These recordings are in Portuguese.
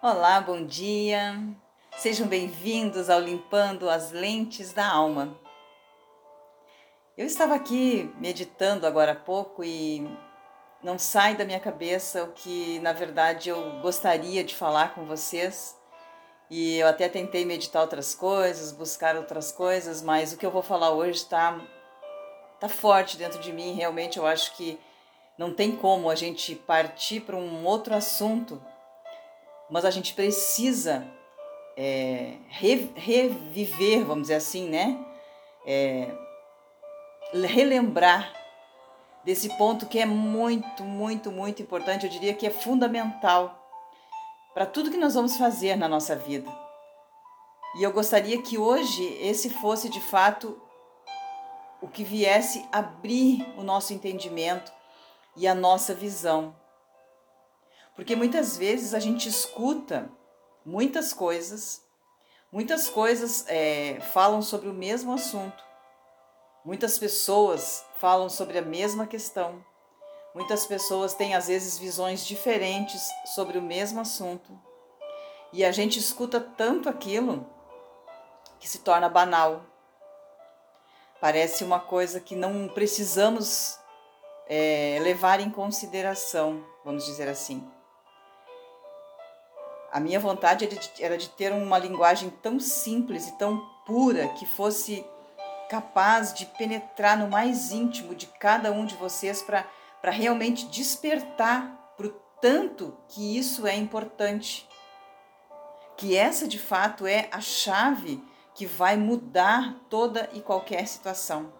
Olá, bom dia. Sejam bem-vindos ao Limpando as Lentes da Alma. Eu estava aqui meditando agora há pouco e não sai da minha cabeça o que, na verdade, eu gostaria de falar com vocês. E eu até tentei meditar outras coisas, buscar outras coisas, mas o que eu vou falar hoje está tá forte dentro de mim. Realmente eu acho que não tem como a gente partir para um outro assunto, mas a gente precisa é, re, reviver, vamos dizer assim, né? É, relembrar desse ponto que é muito, muito, muito importante, eu diria que é fundamental para tudo que nós vamos fazer na nossa vida. E eu gostaria que hoje esse fosse de fato o que viesse abrir o nosso entendimento e a nossa visão. Porque muitas vezes a gente escuta muitas coisas, muitas coisas é, falam sobre o mesmo assunto, muitas pessoas falam sobre a mesma questão, muitas pessoas têm às vezes visões diferentes sobre o mesmo assunto. E a gente escuta tanto aquilo que se torna banal. Parece uma coisa que não precisamos é, levar em consideração, vamos dizer assim. A minha vontade era de, era de ter uma linguagem tão simples e tão pura que fosse capaz de penetrar no mais íntimo de cada um de vocês para realmente despertar para o tanto que isso é importante. Que essa de fato é a chave que vai mudar toda e qualquer situação.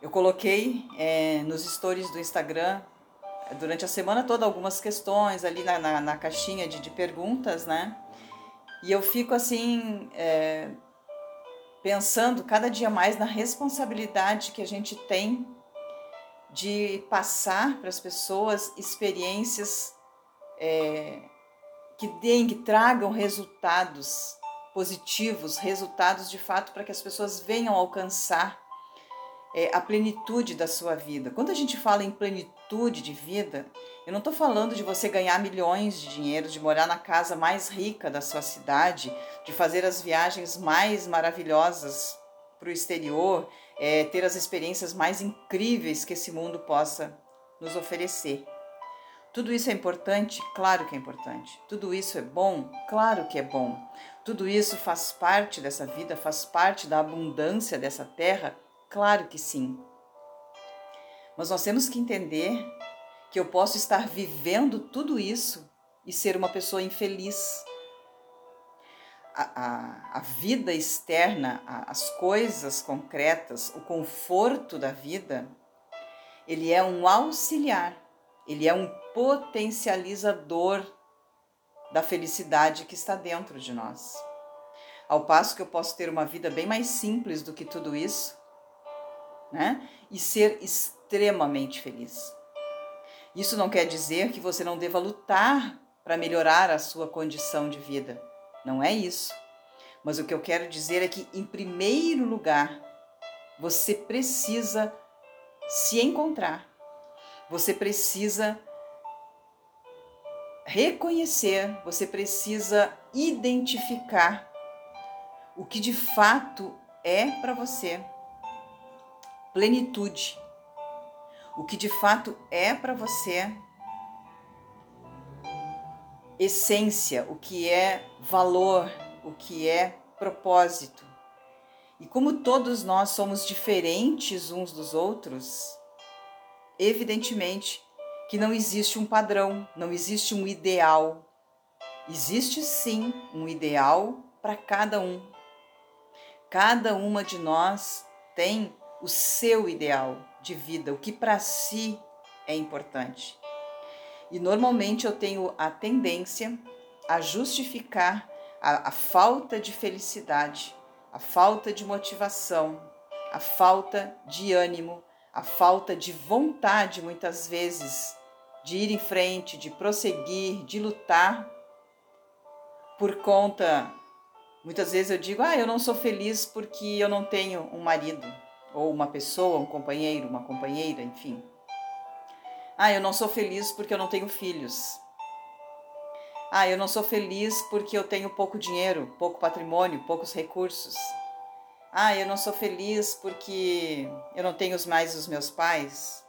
Eu coloquei é, nos stories do Instagram durante a semana toda algumas questões ali na, na, na caixinha de, de, perguntas, né? E eu fico assim é, pensando cada dia mais na responsabilidade que a gente tem de passar para as pessoas experiências é, que deem, que tragam resultados positivos, resultados de fato para que as pessoas venham alcançar é, a plenitude da sua vida. Quando a gente fala em plenitude de vida, eu não estou falando de você ganhar milhões de dinheiro, de morar na casa mais rica da sua cidade, de fazer as viagens mais maravilhosas para o exterior, é, ter as experiências mais incríveis que esse mundo possa nos oferecer. Tudo isso é importante? Claro que é importante. Tudo isso é bom? Claro que é bom. Tudo isso faz parte dessa vida, faz parte da abundância dessa terra? Claro que sim. Mas nós temos que entender que eu posso estar vivendo tudo isso e ser uma pessoa infeliz. A, a, a vida externa, a, as coisas concretas, o conforto da vida, ele é um auxiliar, ele é um potencializador da felicidade que está dentro de nós. Ao passo que eu posso ter uma vida bem mais simples do que tudo isso, né? E ser extremamente feliz. Isso não quer dizer que você não deva lutar para melhorar a sua condição de vida. Não é isso. Mas o que eu quero dizer é que, em primeiro lugar, você precisa se encontrar. Você precisa reconhecer, você precisa identificar o que de fato é para você plenitude. O que de fato é para você essência, o que é valor, o que é propósito. E como todos nós somos diferentes uns dos outros, evidentemente que não existe um padrão, não existe um ideal. Existe sim um ideal para cada um. Cada uma de nós tem o seu ideal de vida, o que para si é importante. E normalmente eu tenho a tendência a justificar a, a falta de felicidade, a falta de motivação, a falta de ânimo, a falta de vontade, muitas vezes, de ir em frente, de prosseguir, de lutar, por conta. Muitas vezes eu digo, ah, eu não sou feliz porque eu não tenho um marido, ou uma pessoa, um companheiro, uma companheira, enfim. Ah, eu não sou feliz porque eu não tenho filhos. Ah, eu não sou feliz porque eu tenho pouco dinheiro, pouco patrimônio, poucos recursos. Ah, eu não sou feliz porque eu não tenho mais os meus pais.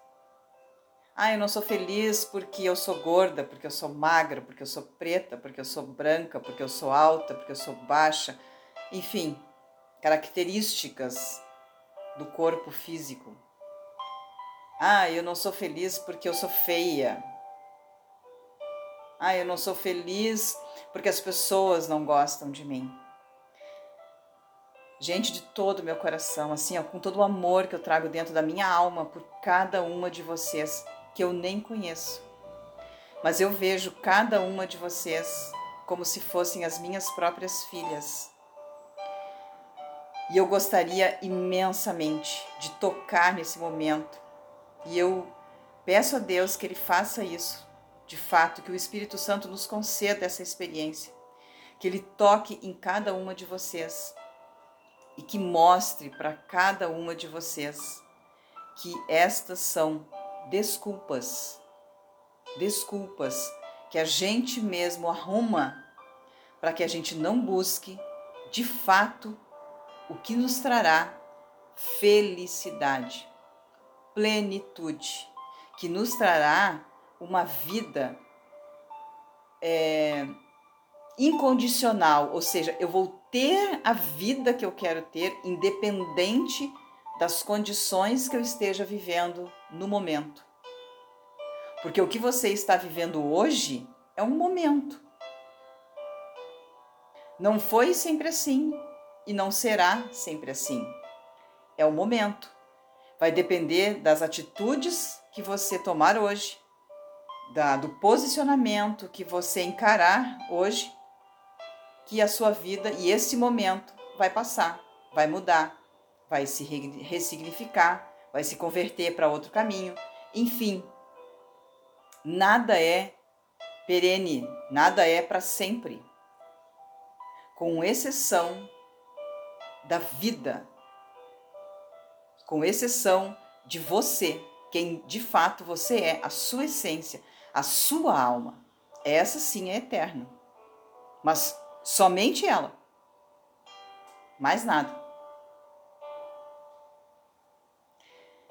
Ah, eu não sou feliz porque eu sou gorda, porque eu sou magra, porque eu sou preta, porque eu sou branca, porque eu sou alta, porque eu sou baixa. Enfim, características do corpo físico. Ah, eu não sou feliz porque eu sou feia. Ah, eu não sou feliz porque as pessoas não gostam de mim. Gente, de todo o meu coração, assim, ó, com todo o amor que eu trago dentro da minha alma por cada uma de vocês que eu nem conheço. Mas eu vejo cada uma de vocês como se fossem as minhas próprias filhas. E eu gostaria imensamente de tocar nesse momento. E eu peço a Deus que Ele faça isso, de fato, que o Espírito Santo nos conceda essa experiência, que Ele toque em cada uma de vocês e que mostre para cada uma de vocês que estas são desculpas, desculpas que a gente mesmo arruma para que a gente não busque de fato o que nos trará felicidade, plenitude, que nos trará uma vida é, incondicional, ou seja, eu vou ter a vida que eu quero ter, independente das condições que eu esteja vivendo no momento. Porque o que você está vivendo hoje é um momento. Não foi sempre assim e não será sempre assim. É o momento. Vai depender das atitudes que você tomar hoje, da, do posicionamento que você encarar hoje, que a sua vida e esse momento vai passar, vai mudar, vai se ressignificar, vai se converter para outro caminho. Enfim, nada é perene, nada é para sempre, com exceção da vida, com exceção de você, quem de fato você é, a sua essência, a sua alma. Essa sim é eterna, mas somente ela, mais nada.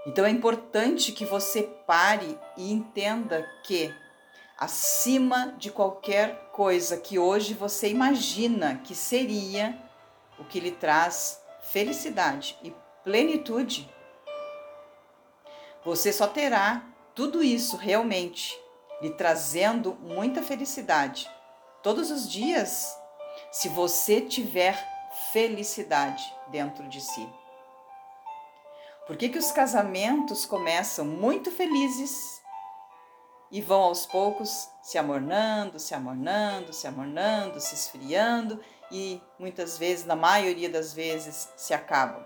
Então é importante que você pare e entenda que, acima de qualquer coisa que hoje você imagina que seria o que lhe traz felicidade e plenitude, você só terá tudo isso realmente lhe trazendo muita felicidade todos os dias se você tiver felicidade dentro de si. Por que, que os casamentos começam muito felizes e vão aos poucos se amornando, se amornando, se amornando, se esfriando e muitas vezes, na maioria das vezes, se acabam?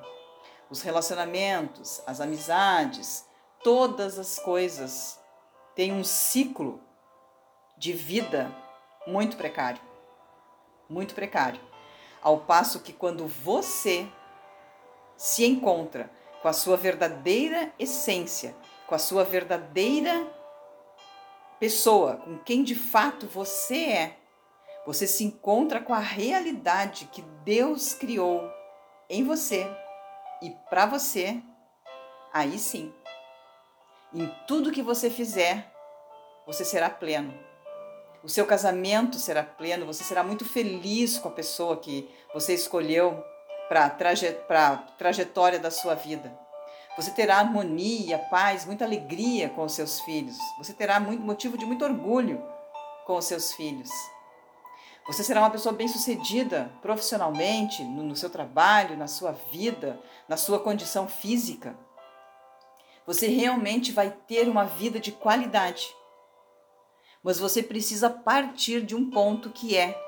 Os relacionamentos, as amizades, todas as coisas têm um ciclo de vida muito precário. Muito precário. Ao passo que quando você se encontra com a sua verdadeira essência, com a sua verdadeira pessoa, com quem de fato você é. Você se encontra com a realidade que Deus criou em você e para você. Aí sim, em tudo que você fizer, você será pleno. O seu casamento será pleno, você será muito feliz com a pessoa que você escolheu para a traje trajetória da sua vida. Você terá harmonia, paz, muita alegria com os seus filhos. Você terá muito motivo de muito orgulho com os seus filhos. Você será uma pessoa bem-sucedida profissionalmente, no, no seu trabalho, na sua vida, na sua condição física. Você realmente vai ter uma vida de qualidade. Mas você precisa partir de um ponto que é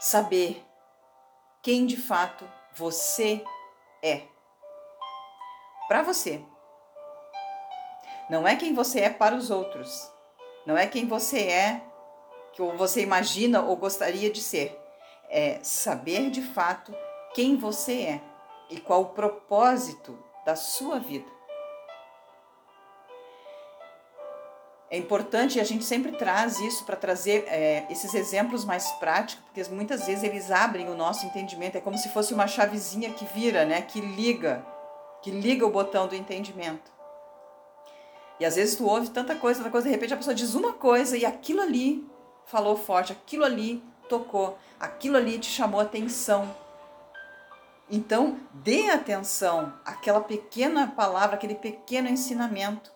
saber quem de fato você é. Para você. Não é quem você é para os outros. Não é quem você é que você imagina ou gostaria de ser. É saber de fato quem você é e qual o propósito da sua vida. é importante e a gente sempre traz isso para trazer é, esses exemplos mais práticos, porque muitas vezes eles abrem o nosso entendimento. É como se fosse uma chavezinha que vira, né? Que liga, que liga o botão do entendimento. E às vezes tu ouve tanta coisa, tanta coisa, de repente a pessoa diz uma coisa e aquilo ali falou forte, aquilo ali tocou, aquilo ali te chamou atenção. Então, dê atenção àquela pequena palavra, aquele pequeno ensinamento.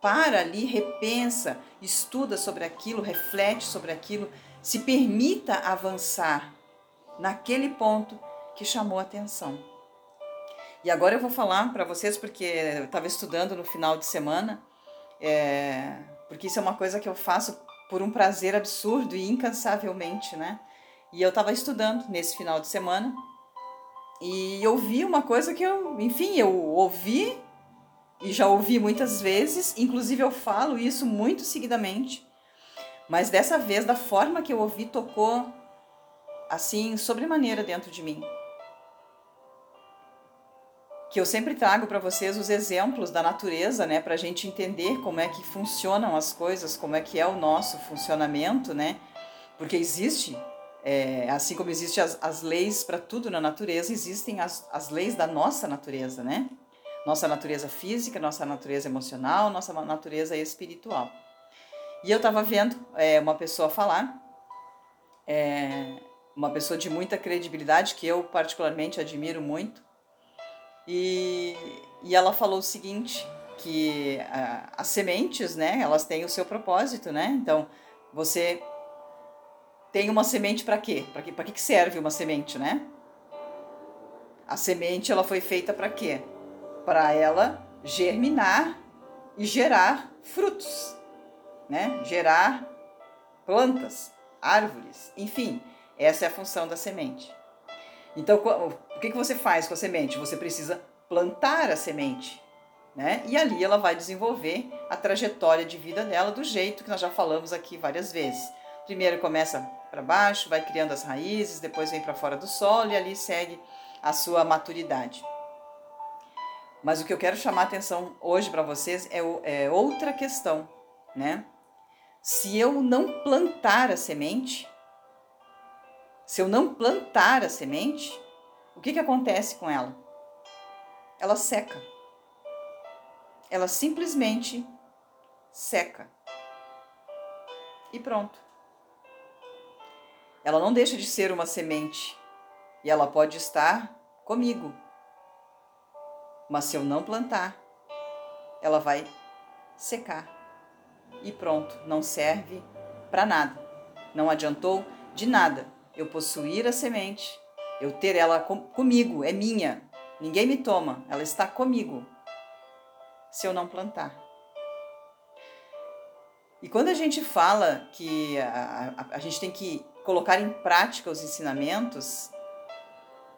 Para ali, repensa, estuda sobre aquilo, reflete sobre aquilo, se permita avançar naquele ponto que chamou atenção. E agora eu vou falar para vocês, porque eu estava estudando no final de semana, é, porque isso é uma coisa que eu faço por um prazer absurdo e incansavelmente, né? E eu estava estudando nesse final de semana e ouvi uma coisa que eu, enfim, eu ouvi e já ouvi muitas vezes, inclusive eu falo isso muito seguidamente, mas dessa vez, da forma que eu ouvi, tocou assim, sobremaneira dentro de mim. Que eu sempre trago para vocês os exemplos da natureza, né, para a gente entender como é que funcionam as coisas, como é que é o nosso funcionamento, né, porque existe é, assim como existem as, as leis para tudo na natureza, existem as, as leis da nossa natureza, né? Nossa natureza física, nossa natureza emocional, nossa natureza espiritual. E eu estava vendo é, uma pessoa falar, é, uma pessoa de muita credibilidade, que eu particularmente admiro muito, e, e ela falou o seguinte, que as sementes, né, elas têm o seu propósito, né? Então, você tem uma semente para quê? Para que, que serve uma semente, né? A semente ela foi feita para quê? Para ela germinar e gerar frutos, né? Gerar plantas, árvores, enfim, essa é a função da semente. Então, o que, que você faz com a semente? Você precisa plantar a semente, né? E ali ela vai desenvolver a trajetória de vida dela do jeito que nós já falamos aqui várias vezes. Primeiro começa para baixo, vai criando as raízes, depois vem para fora do solo e ali segue a sua maturidade. Mas o que eu quero chamar a atenção hoje para vocês é, é, outra questão, né? Se eu não plantar a semente, se eu não plantar a semente, o que, que acontece com ela? Ela seca. Ela simplesmente seca. E pronto. Ela não deixa de ser uma semente e ela pode estar comigo. Mas se eu não plantar, ela vai secar e pronto, não serve para nada. Não adiantou de nada eu possuir a semente, eu ter ela com, comigo, é minha. Ninguém me toma, ela está comigo. Se eu não plantar. E quando a gente fala que a, a, a gente tem que colocar em prática os ensinamentos,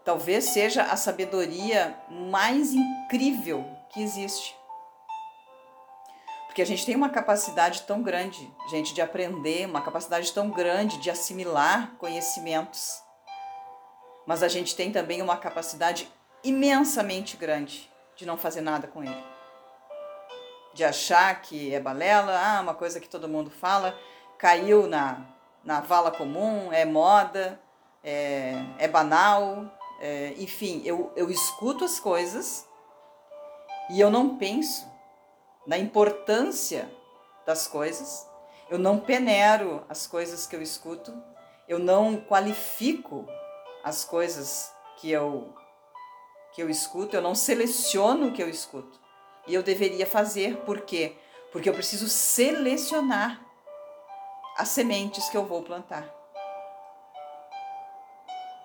talvez seja a sabedoria mais incrível que existe. Porque a gente tem uma capacidade tão grande, gente, de aprender, uma capacidade tão grande de assimilar conhecimentos. Mas a gente tem também uma capacidade imensamente grande de não fazer nada com ele. De achar que é balela, ah, uma coisa que todo mundo fala, caiu na na vala comum, é moda, é, é banal, é, enfim, eu, eu escuto as coisas e eu não penso na importância das coisas, eu não penero as coisas que eu escuto, eu não qualifico as coisas que eu que eu escuto, eu não seleciono o que eu escuto. E eu deveria fazer, por quê? Porque eu preciso selecionar as sementes que eu vou plantar.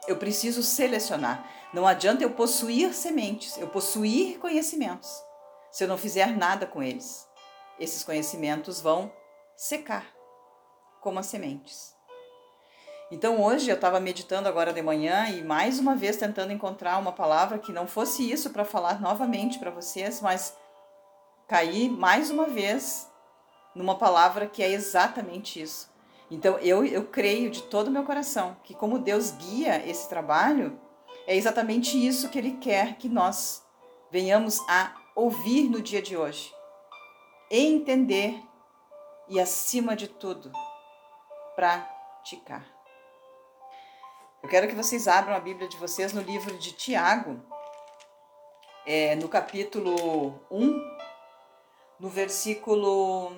Eu preciso selecionar. Não adianta eu possuir sementes, eu possuir conhecimentos. Se eu não fizer nada com eles, esses conhecimentos vão secar, como as sementes. Então hoje eu estava meditando agora de manhã e mais uma vez tentando encontrar uma palavra que não fosse isso para falar novamente para vocês, mas caí mais uma vez numa palavra que é exatamente isso. Então eu, eu creio de todo o meu coração que, como Deus guia esse trabalho, é exatamente isso que Ele quer que nós venhamos a ouvir no dia de hoje. Entender e, acima de tudo, praticar. Eu quero que vocês abram a Bíblia de vocês no livro de Tiago, é, no capítulo 1, no versículo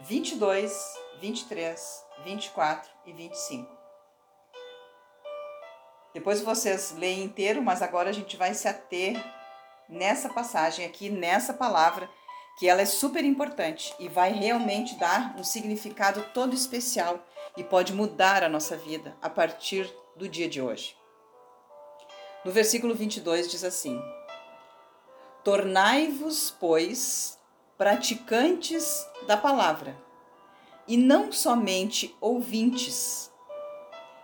22, 23, 24 e 25. Depois vocês leem inteiro, mas agora a gente vai se ater nessa passagem aqui, nessa palavra, que ela é super importante e vai realmente dar um significado todo especial e pode mudar a nossa vida a partir do dia de hoje. No versículo 22 diz assim: Tornai-vos, pois, praticantes da palavra, e não somente ouvintes,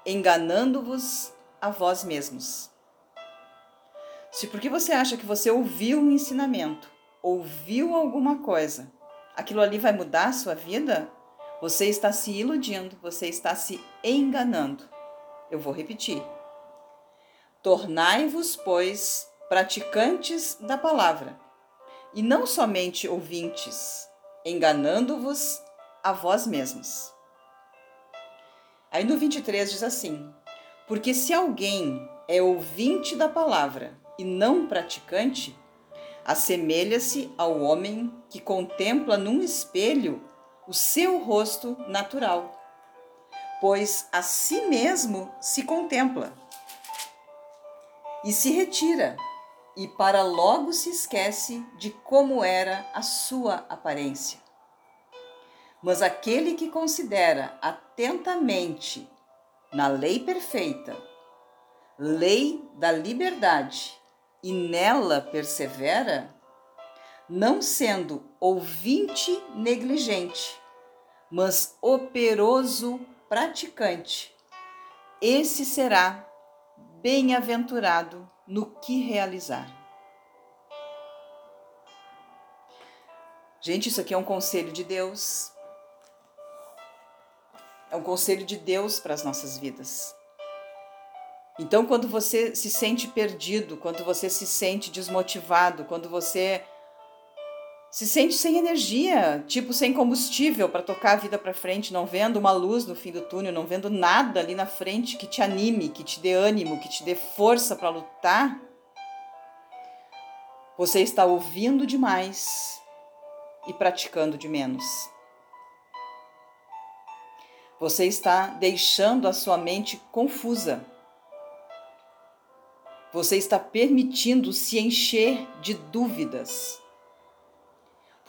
enganando-vos a vós mesmos. Se porque você acha que você ouviu um ensinamento, ouviu alguma coisa, aquilo ali vai mudar a sua vida, você está se iludindo, você está se enganando. Eu vou repetir. Tornai-vos, pois, praticantes da palavra, e não somente ouvintes, enganando-vos a vós mesmos. Aí no 23 diz assim: Porque se alguém é ouvinte da palavra e não praticante, assemelha-se ao homem que contempla num espelho o seu rosto natural, pois a si mesmo se contempla e se retira e para logo se esquece de como era a sua aparência. Mas aquele que considera atentamente na lei perfeita, lei da liberdade, e nela persevera, não sendo ouvinte negligente, mas operoso praticante, esse será bem-aventurado no que realizar. Gente, isso aqui é um conselho de Deus. É um conselho de Deus para as nossas vidas. Então, quando você se sente perdido, quando você se sente desmotivado, quando você se sente sem energia, tipo sem combustível para tocar a vida para frente, não vendo uma luz no fim do túnel, não vendo nada ali na frente que te anime, que te dê ânimo, que te dê força para lutar, você está ouvindo demais e praticando de menos. Você está deixando a sua mente confusa. Você está permitindo se encher de dúvidas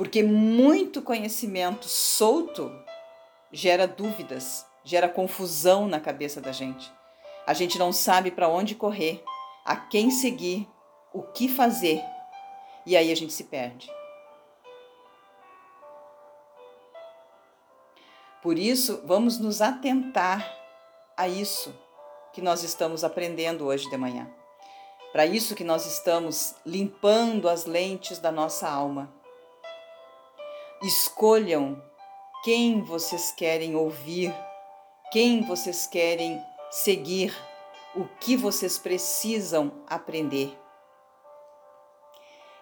porque muito conhecimento solto gera dúvidas, gera confusão na cabeça da gente. A gente não sabe para onde correr, a quem seguir, o que fazer. E aí a gente se perde. Por isso, vamos nos atentar a isso que nós estamos aprendendo hoje de manhã. Para isso que nós estamos limpando as lentes da nossa alma Escolham quem vocês querem ouvir, quem vocês querem seguir, o que vocês precisam aprender.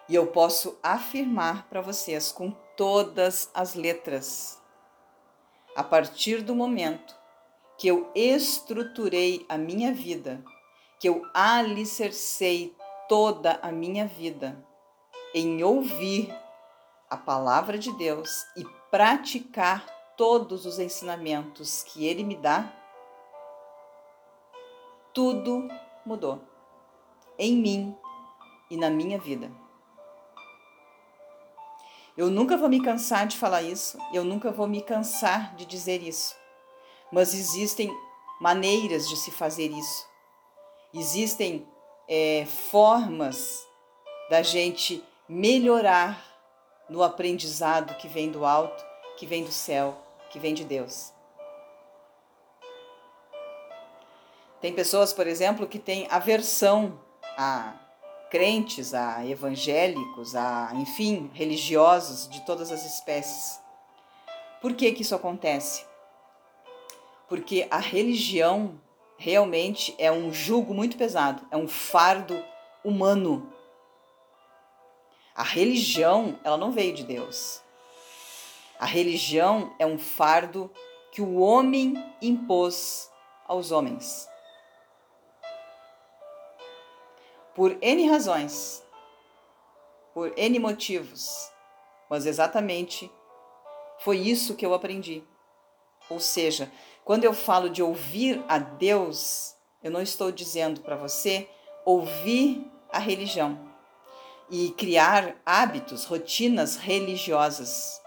E eu posso afirmar para vocês com todas as letras, a partir do momento que eu estruturei a minha vida, que eu alicercei toda a minha vida em ouvir a palavra de Deus e praticar todos os ensinamentos que Ele me dá, tudo mudou em mim e na minha vida. Eu nunca vou me cansar de falar isso, eu nunca vou me cansar de dizer isso, mas existem maneiras de se fazer isso, existem é, formas da gente melhorar no aprendizado que vem do alto, que vem do céu, que vem de Deus. Tem pessoas, por exemplo, que têm aversão a crentes, a evangélicos, a, enfim, religiosos de todas as espécies. Por que que isso acontece? Porque a religião realmente é um jugo muito pesado, é um fardo humano a religião, ela não veio de Deus. A religião é um fardo que o homem impôs aos homens. Por N razões, por N motivos, mas exatamente foi isso que eu aprendi. Ou seja, quando eu falo de ouvir a Deus, eu não estou dizendo para você ouvir a religião e criar hábitos, rotinas religiosas.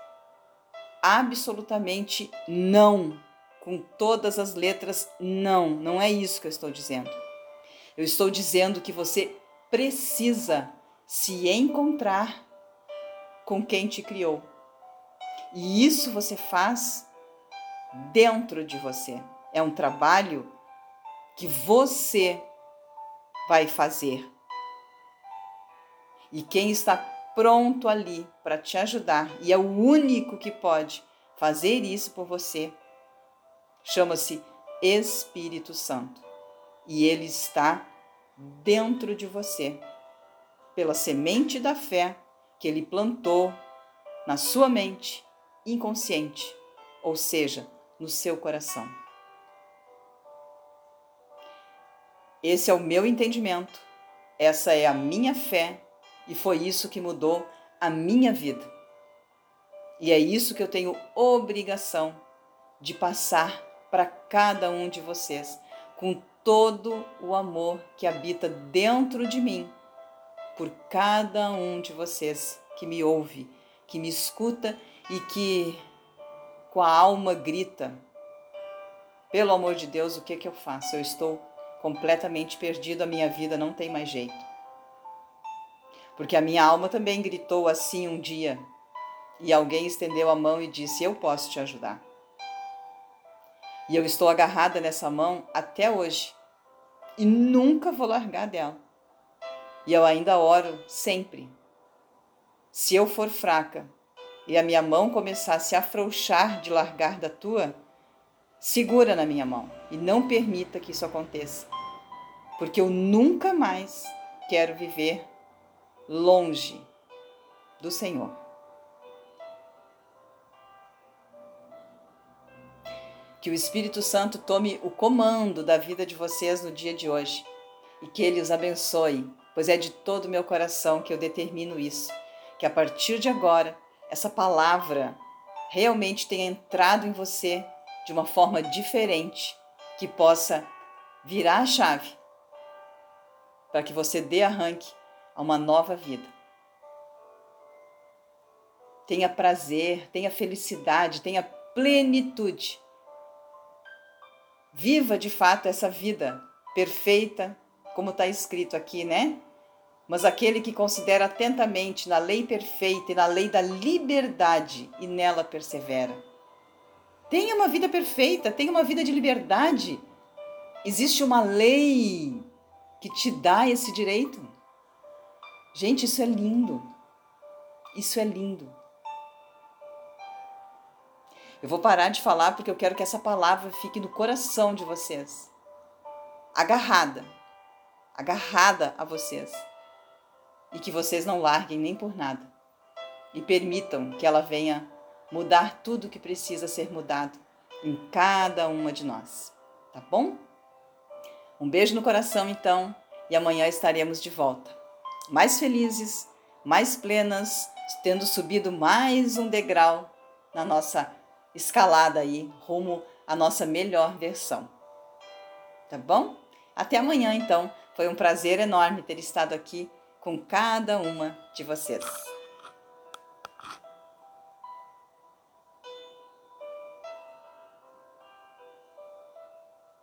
Absolutamente não. Com todas as letras, não. Não é isso que eu estou dizendo. Eu estou dizendo que você precisa se encontrar com quem te criou. E isso você faz dentro de você. É um trabalho que você vai fazer. E quem está pronto ali para te ajudar, e é o único que pode fazer isso por você, chama-se Espírito Santo. E ele está dentro de você, pela semente da fé que ele plantou na sua mente inconsciente, ou seja, no seu coração. Esse é o meu entendimento, essa é a minha fé e foi isso que mudou a minha vida. E é isso que eu tenho obrigação de passar para cada um de vocês, com todo o amor que habita dentro de mim, por cada um de vocês que me ouve, que me escuta e que com a alma grita: pelo amor de Deus, o que, que eu faço? Eu estou completamente perdido, a minha vida não tem mais jeito. Porque a minha alma também gritou assim um dia, e alguém estendeu a mão e disse: Eu posso te ajudar. E eu estou agarrada nessa mão até hoje, e nunca vou largar dela. E eu ainda oro sempre. Se eu for fraca, e a minha mão começar a se afrouxar de largar da tua, segura na minha mão e não permita que isso aconteça, porque eu nunca mais quero viver longe do Senhor. Que o Espírito Santo tome o comando da vida de vocês no dia de hoje e que ele os abençoe, pois é de todo o meu coração que eu determino isso. Que a partir de agora essa palavra realmente tenha entrado em você de uma forma diferente, que possa virar a chave para que você dê arranque a uma nova vida. Tenha prazer, tenha felicidade, tenha plenitude. Viva de fato essa vida perfeita, como está escrito aqui, né? Mas aquele que considera atentamente na lei perfeita e na lei da liberdade e nela persevera. Tenha uma vida perfeita, tenha uma vida de liberdade. Existe uma lei que te dá esse direito. Gente, isso é lindo. Isso é lindo. Eu vou parar de falar porque eu quero que essa palavra fique no coração de vocês. Agarrada. Agarrada a vocês e que vocês não larguem nem por nada. E permitam que ela venha mudar tudo o que precisa ser mudado em cada uma de nós. Tá bom? Um beijo no coração, então, e amanhã estaremos de volta. Mais felizes, mais plenas, tendo subido mais um degrau na nossa escalada aí, rumo à nossa melhor versão. Tá bom? Até amanhã, então. Foi um prazer enorme ter estado aqui com cada uma de vocês.